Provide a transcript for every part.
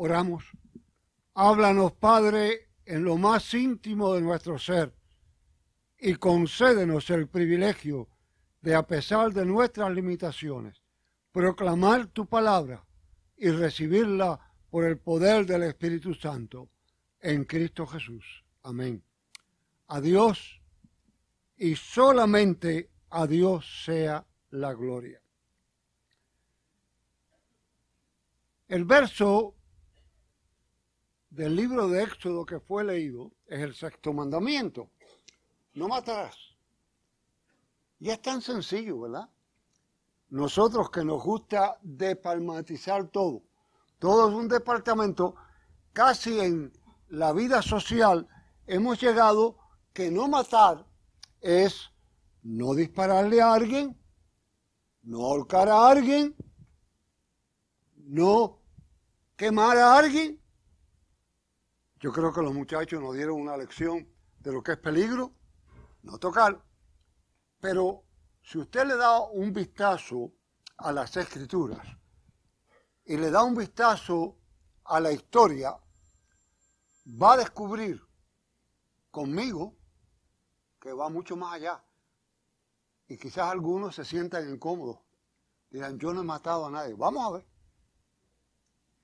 Oramos. Háblanos, Padre, en lo más íntimo de nuestro ser y concédenos el privilegio de, a pesar de nuestras limitaciones, proclamar tu palabra y recibirla por el poder del Espíritu Santo en Cristo Jesús. Amén. A Dios y solamente a Dios sea la gloria. El verso del libro de Éxodo que fue leído es el sexto mandamiento. No matarás. Y es tan sencillo, ¿verdad? Nosotros que nos gusta depalmatizar todo, todo es un departamento, casi en la vida social hemos llegado que no matar es no dispararle a alguien, no ahorcar a alguien, no quemar a alguien. Yo creo que los muchachos nos dieron una lección de lo que es peligro, no tocar. Pero si usted le da un vistazo a las escrituras y le da un vistazo a la historia, va a descubrir conmigo que va mucho más allá. Y quizás algunos se sientan incómodos. Dirán, yo no he matado a nadie. Vamos a ver.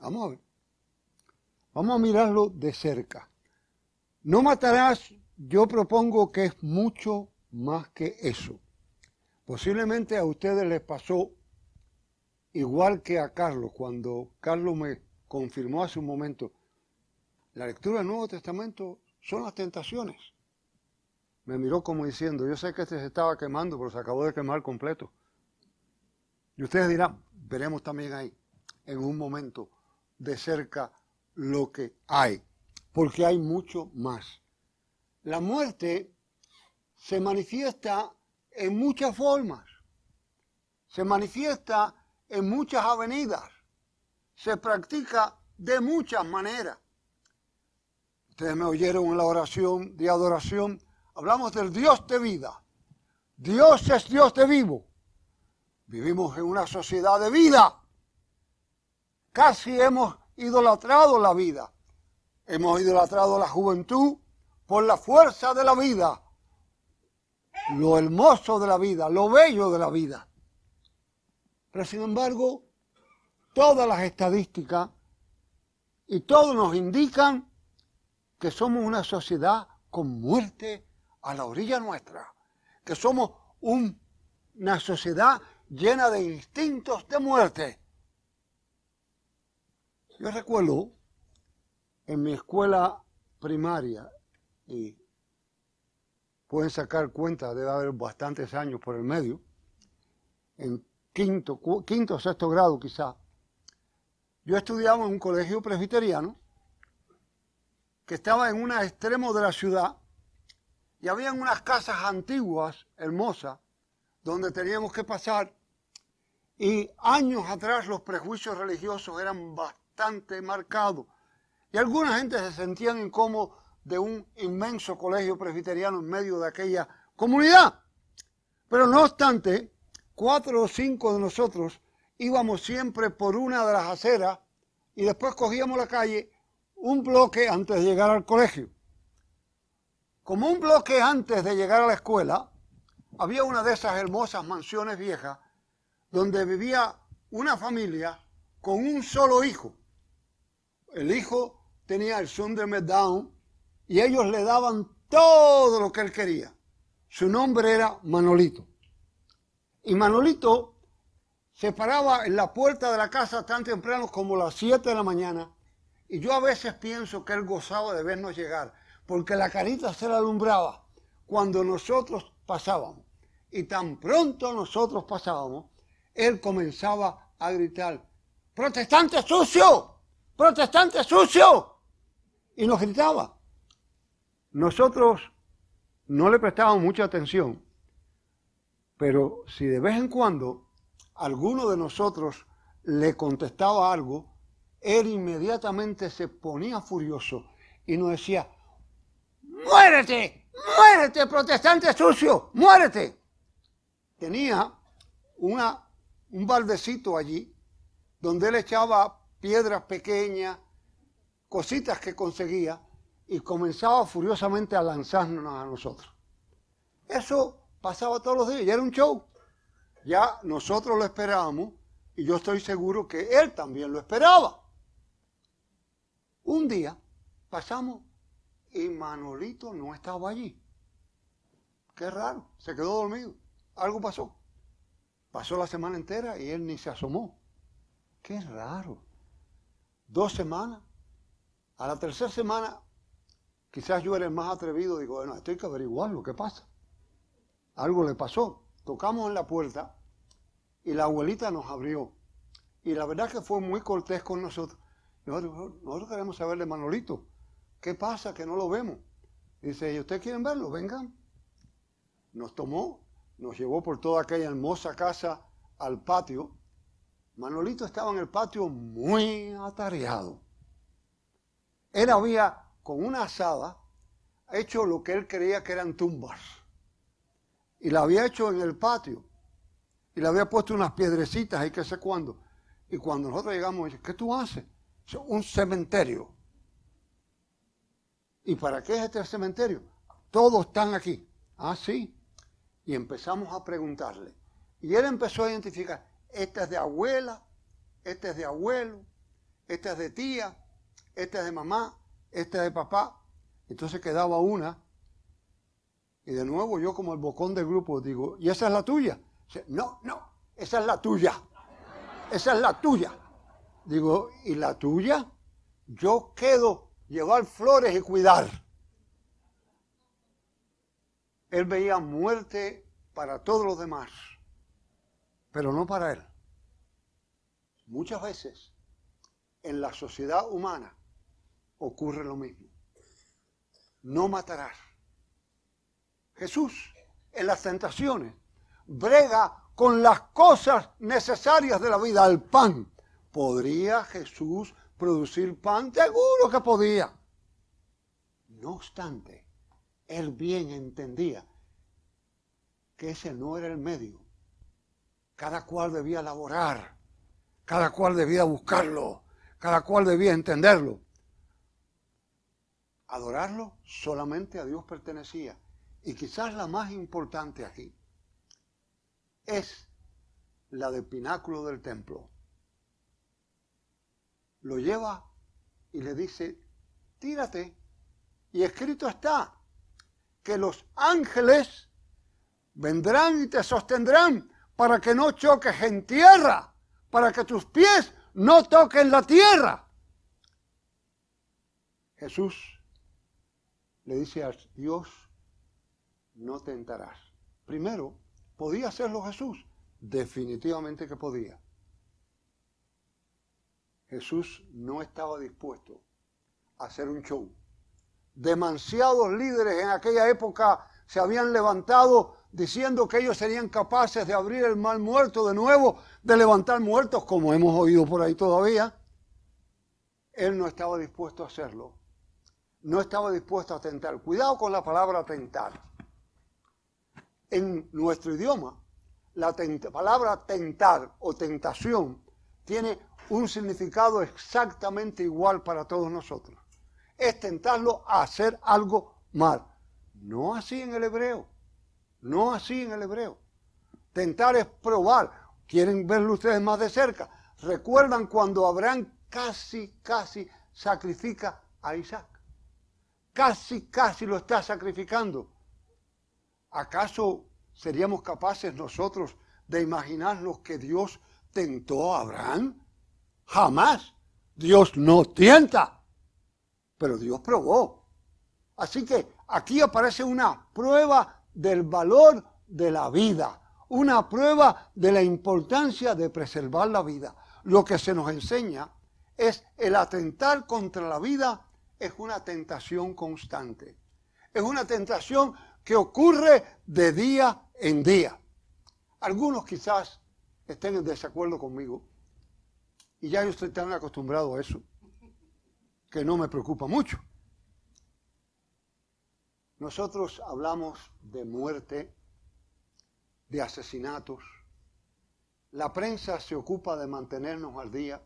Vamos a ver. Vamos a mirarlo de cerca. No matarás, yo propongo que es mucho más que eso. Posiblemente a ustedes les pasó igual que a Carlos, cuando Carlos me confirmó hace un momento, la lectura del Nuevo Testamento son las tentaciones. Me miró como diciendo, yo sé que este se estaba quemando, pero se acabó de quemar completo. Y ustedes dirán, veremos también ahí, en un momento, de cerca lo que hay, porque hay mucho más. La muerte se manifiesta en muchas formas, se manifiesta en muchas avenidas, se practica de muchas maneras. Ustedes me oyeron en la oración de adoración, hablamos del Dios de vida. Dios es Dios de vivo. Vivimos en una sociedad de vida. Casi hemos idolatrado la vida. Hemos idolatrado la juventud por la fuerza de la vida, lo hermoso de la vida, lo bello de la vida. Pero sin embargo, todas las estadísticas y todos nos indican que somos una sociedad con muerte a la orilla nuestra, que somos una sociedad llena de instintos de muerte. Yo recuerdo en mi escuela primaria, y pueden sacar cuenta, debe haber bastantes años por el medio, en quinto, quinto o sexto grado quizá, yo estudiaba en un colegio presbiteriano que estaba en un extremo de la ciudad y habían unas casas antiguas, hermosas, donde teníamos que pasar y años atrás los prejuicios religiosos eran bastante marcado. Y alguna gente se sentían incómodos de un inmenso colegio presbiteriano en medio de aquella comunidad. Pero no obstante, cuatro o cinco de nosotros íbamos siempre por una de las aceras y después cogíamos la calle un bloque antes de llegar al colegio. Como un bloque antes de llegar a la escuela, había una de esas hermosas mansiones viejas donde vivía una familia con un solo hijo el hijo tenía el síndrome Down y ellos le daban todo lo que él quería. Su nombre era Manolito. Y Manolito se paraba en la puerta de la casa tan temprano como las 7 de la mañana y yo a veces pienso que él gozaba de vernos llegar porque la carita se le alumbraba cuando nosotros pasábamos. Y tan pronto nosotros pasábamos, él comenzaba a gritar, protestante sucio, protestante sucio. Y nos gritaba. Nosotros no le prestábamos mucha atención, pero si de vez en cuando alguno de nosotros le contestaba algo, él inmediatamente se ponía furioso y nos decía, muérete, muérete, protestante sucio, muérete. Tenía una, un baldecito allí donde él echaba piedras pequeñas cositas que conseguía y comenzaba furiosamente a lanzarnos a nosotros. Eso pasaba todos los días, ya era un show. Ya nosotros lo esperábamos y yo estoy seguro que él también lo esperaba. Un día pasamos y Manolito no estaba allí. Qué raro, se quedó dormido. Algo pasó. Pasó la semana entera y él ni se asomó. Qué raro. Dos semanas. A la tercera semana, quizás yo era el más atrevido. Digo, bueno, esto hay que averiguar lo que pasa. Algo le pasó. Tocamos en la puerta y la abuelita nos abrió. Y la verdad que fue muy cortés con nosotros. Nosotros, queremos saber de Manolito. ¿Qué pasa que no lo vemos? Dice, ¿y ustedes quieren verlo? Vengan. Nos tomó, nos llevó por toda aquella hermosa casa al patio. Manolito estaba en el patio muy atareado. Él había, con una asada, hecho lo que él creía que eran tumbas. Y la había hecho en el patio. Y le había puesto unas piedrecitas ahí que sé cuándo. Y cuando nosotros llegamos, dice, ¿qué tú haces? un cementerio. ¿Y para qué es este cementerio? Todos están aquí. Ah, sí. Y empezamos a preguntarle. Y él empezó a identificar, esta es de abuela, esta es de abuelo, esta es de tía, esta es de mamá, esta es de papá. Entonces quedaba una. Y de nuevo yo como el bocón del grupo digo, ¿y esa es la tuya? No, no, esa es la tuya. Esa es la tuya. Digo, ¿y la tuya? Yo quedo llevar flores y cuidar. Él veía muerte para todos los demás, pero no para él. Muchas veces en la sociedad humana ocurre lo mismo. No matarás. Jesús en las tentaciones brega con las cosas necesarias de la vida, el pan, ¿Podría Jesús producir pan? Seguro que podía. No obstante, él bien entendía que ese no era el medio. Cada cual debía laborar, cada cual debía buscarlo, cada cual debía entenderlo. Adorarlo solamente a Dios pertenecía. Y quizás la más importante aquí es la del pináculo del templo lo lleva y le dice, tírate. Y escrito está que los ángeles vendrán y te sostendrán para que no choques en tierra, para que tus pies no toquen la tierra. Jesús le dice a Dios, no tentarás. Primero, ¿podía hacerlo Jesús? Definitivamente que podía. Jesús no estaba dispuesto a hacer un show. Demasiados líderes en aquella época se habían levantado diciendo que ellos serían capaces de abrir el mal muerto de nuevo, de levantar muertos, como hemos oído por ahí todavía. Él no estaba dispuesto a hacerlo. No estaba dispuesto a tentar. Cuidado con la palabra tentar. En nuestro idioma, la palabra tentar o tentación tiene un significado exactamente igual para todos nosotros. Es tentarlo a hacer algo mal. No así en el hebreo. No así en el hebreo. Tentar es probar. ¿Quieren verlo ustedes más de cerca? ¿Recuerdan cuando Abraham casi, casi sacrifica a Isaac? Casi, casi lo está sacrificando. ¿Acaso seríamos capaces nosotros de imaginarnos que Dios tentó a Abraham? Jamás. Dios no tienta, pero Dios probó. Así que aquí aparece una prueba del valor de la vida, una prueba de la importancia de preservar la vida. Lo que se nos enseña es el atentar contra la vida es una tentación constante. Es una tentación que ocurre de día en día. Algunos quizás estén en desacuerdo conmigo, y ya yo estoy tan acostumbrado a eso que no me preocupa mucho. Nosotros hablamos de muerte, de asesinatos. La prensa se ocupa de mantenernos al día.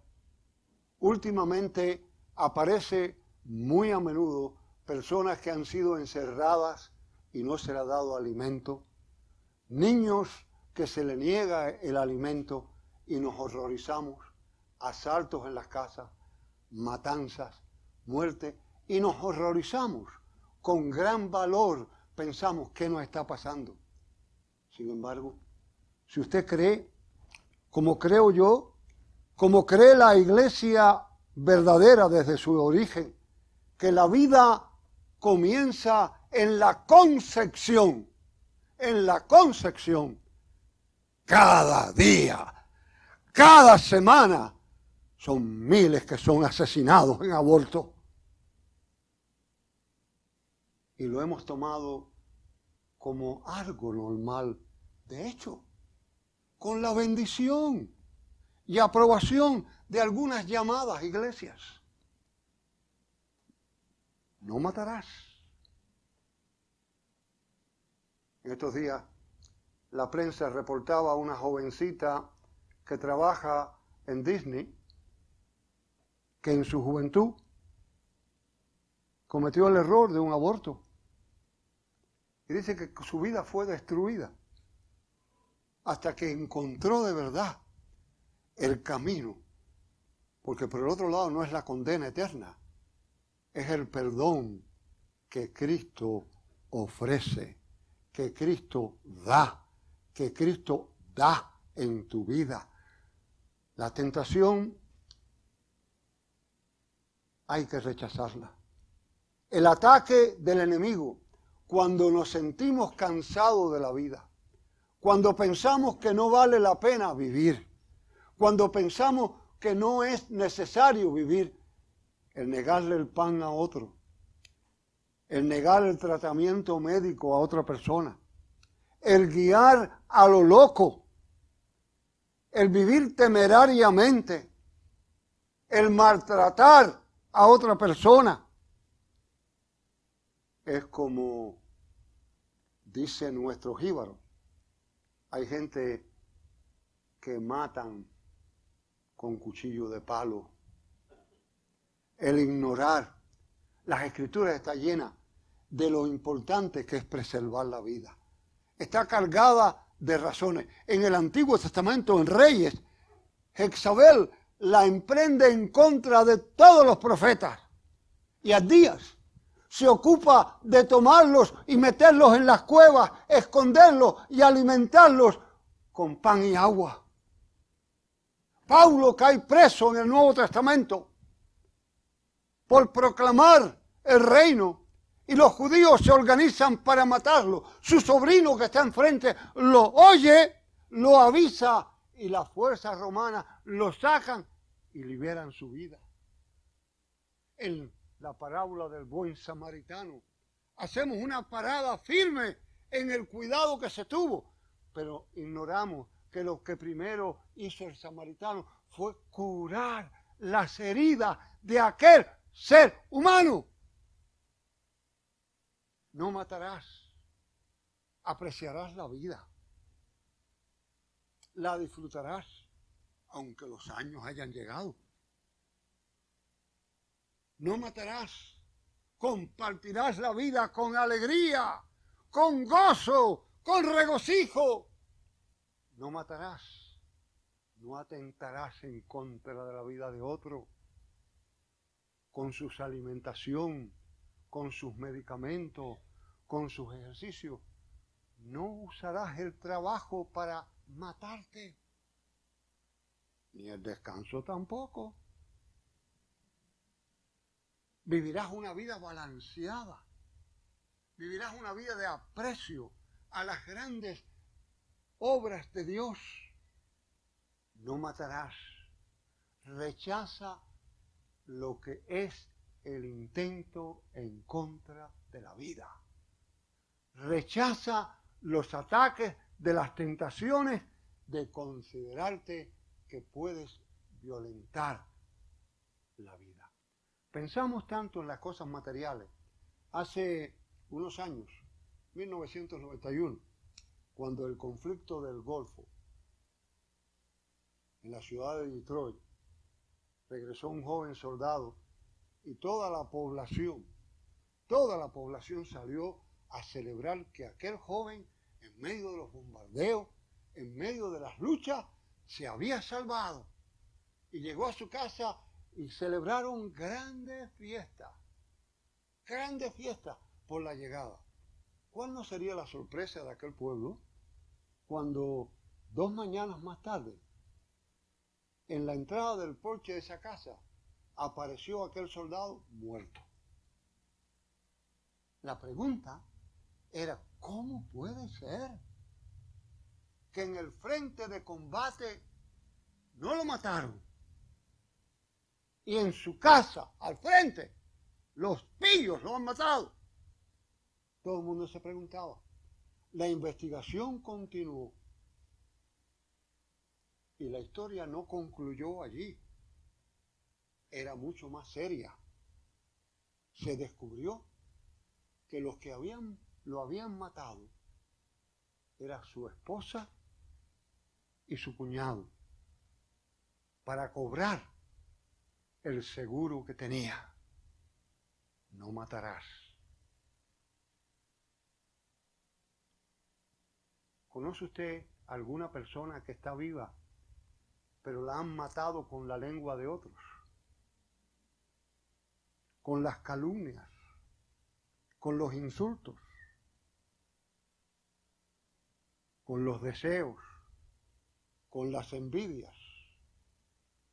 Últimamente aparece muy a menudo personas que han sido encerradas y no se les ha dado alimento, niños que se le niega el alimento y nos horrorizamos, asaltos en las casas, matanzas, muerte, y nos horrorizamos. Con gran valor pensamos qué nos está pasando. Sin embargo, si usted cree, como creo yo, como cree la iglesia verdadera desde su origen, que la vida comienza en la concepción, en la concepción, cada día, cada semana, son miles que son asesinados en aborto. Y lo hemos tomado como algo normal. De hecho, con la bendición y aprobación de algunas llamadas iglesias. No matarás. En estos días la prensa reportaba a una jovencita que trabaja en Disney, que en su juventud cometió el error de un aborto. Dice que su vida fue destruida hasta que encontró de verdad el camino. Porque por el otro lado no es la condena eterna, es el perdón que Cristo ofrece, que Cristo da, que Cristo da en tu vida. La tentación hay que rechazarla. El ataque del enemigo, cuando nos sentimos cansados de la vida, cuando pensamos que no vale la pena vivir, cuando pensamos que no es necesario vivir, el negarle el pan a otro, el negar el tratamiento médico a otra persona, el guiar a lo loco, el vivir temerariamente, el maltratar a otra persona. Es como dice nuestro jíbaro. Hay gente que matan con cuchillo de palo. El ignorar. Las escrituras está llena de lo importante que es preservar la vida. Está cargada de razones. En el Antiguo Testamento, en Reyes, Jezabel la emprende en contra de todos los profetas. Y a días se ocupa de tomarlos y meterlos en las cuevas, esconderlos y alimentarlos con pan y agua. Paulo cae preso en el Nuevo Testamento por proclamar el reino y los judíos se organizan para matarlo. Su sobrino que está enfrente lo oye, lo avisa y las fuerzas romanas lo sacan y liberan su vida. En la parábola del buen samaritano, hacemos una parada firme en el cuidado que se tuvo, pero ignoramos que lo que primero hizo el samaritano fue curar las heridas de aquel ser humano. No matarás, apreciarás la vida, la disfrutarás, aunque los años hayan llegado. No matarás, compartirás la vida con alegría, con gozo, con regocijo. No matarás, no atentarás en contra de la vida de otro, con su alimentación, con sus medicamentos, con sus ejercicios. No usarás el trabajo para matarte, ni el descanso tampoco. Vivirás una vida balanceada. Vivirás una vida de aprecio a las grandes obras de Dios. No matarás. Rechaza lo que es el intento en contra de la vida. Rechaza los ataques de las tentaciones de considerarte que puedes violentar la vida. Pensamos tanto en las cosas materiales. Hace unos años, 1991, cuando el conflicto del Golfo en la ciudad de Detroit regresó un joven soldado y toda la población, toda la población salió a celebrar que aquel joven, en medio de los bombardeos, en medio de las luchas, se había salvado. Y llegó a su casa y celebraron grandes fiestas, grandes fiestas por la llegada. ¿Cuál no sería la sorpresa de aquel pueblo cuando dos mañanas más tarde, en la entrada del porche de esa casa, apareció aquel soldado muerto? La pregunta era, ¿cómo puede ser que en el frente de combate no lo mataron? Y en su casa, al frente, los pillos lo han matado. Todo el mundo se preguntaba. La investigación continuó. Y la historia no concluyó allí. Era mucho más seria. Se descubrió que los que habían, lo habían matado era su esposa y su cuñado para cobrar el seguro que tenía. No matarás. ¿Conoce usted alguna persona que está viva, pero la han matado con la lengua de otros? Con las calumnias, con los insultos, con los deseos, con las envidias.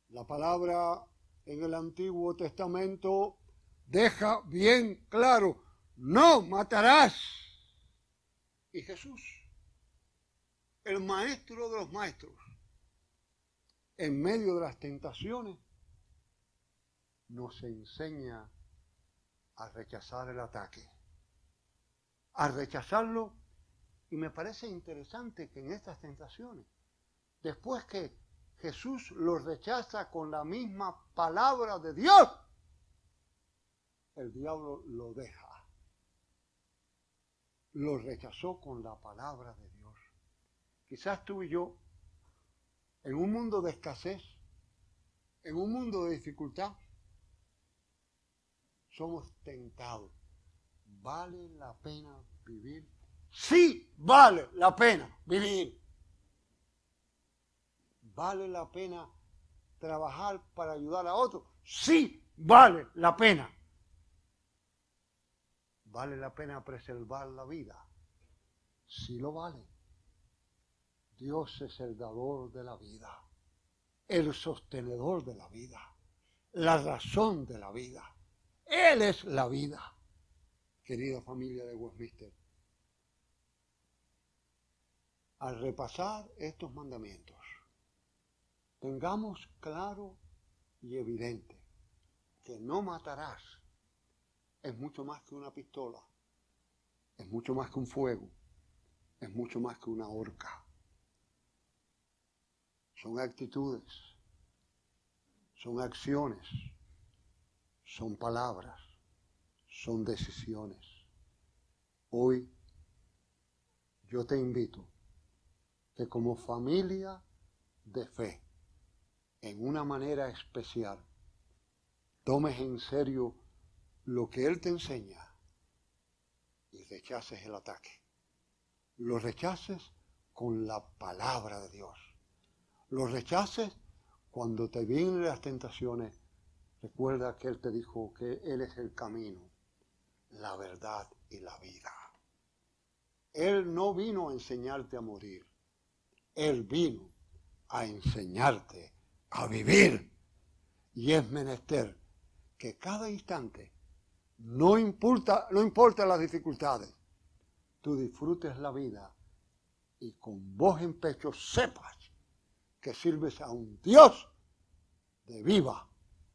La palabra en el Antiguo Testamento deja bien claro, no matarás. Y Jesús, el maestro de los maestros, en medio de las tentaciones, nos enseña a rechazar el ataque, a rechazarlo. Y me parece interesante que en estas tentaciones, después que Jesús lo rechaza con la misma palabra de Dios, el diablo lo deja. Lo rechazó con la palabra de Dios. Quizás tú y yo, en un mundo de escasez, en un mundo de dificultad, somos tentados. ¿Vale la pena vivir? Sí, vale la pena vivir. ¿Vale la pena trabajar para ayudar a otros? Sí, vale la pena. ¿Vale la pena preservar la vida? Sí lo vale. Dios es el dador de la vida, el sostenedor de la vida, la razón de la vida. Él es la vida, querida familia de Westminster. Al repasar estos mandamientos, tengamos claro y evidente que no matarás es mucho más que una pistola, es mucho más que un fuego, es mucho más que una horca. Son actitudes, son acciones, son palabras, son decisiones. Hoy yo te invito que como familia de fe, en una manera especial, tomes en serio lo que Él te enseña y rechaces el ataque. Lo rechaces con la palabra de Dios. Lo rechaces cuando te vienen las tentaciones. Recuerda que Él te dijo que Él es el camino, la verdad y la vida. Él no vino a enseñarte a morir. Él vino a enseñarte a vivir. Y es menester que cada instante, no importa, no importa las dificultades, tú disfrutes la vida y con voz en pecho sepas que sirves a un Dios de viva,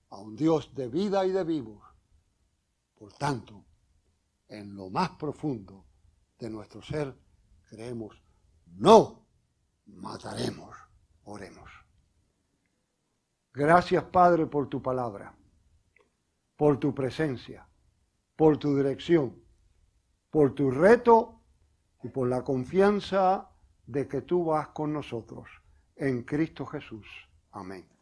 a un Dios de vida y de vivos. Por tanto, en lo más profundo de nuestro ser, creemos, no mataremos, oremos. Gracias, Padre, por tu palabra, por tu presencia, por tu dirección, por tu reto y por la confianza de que tú vas con nosotros. En Cristo Jesús. Amén.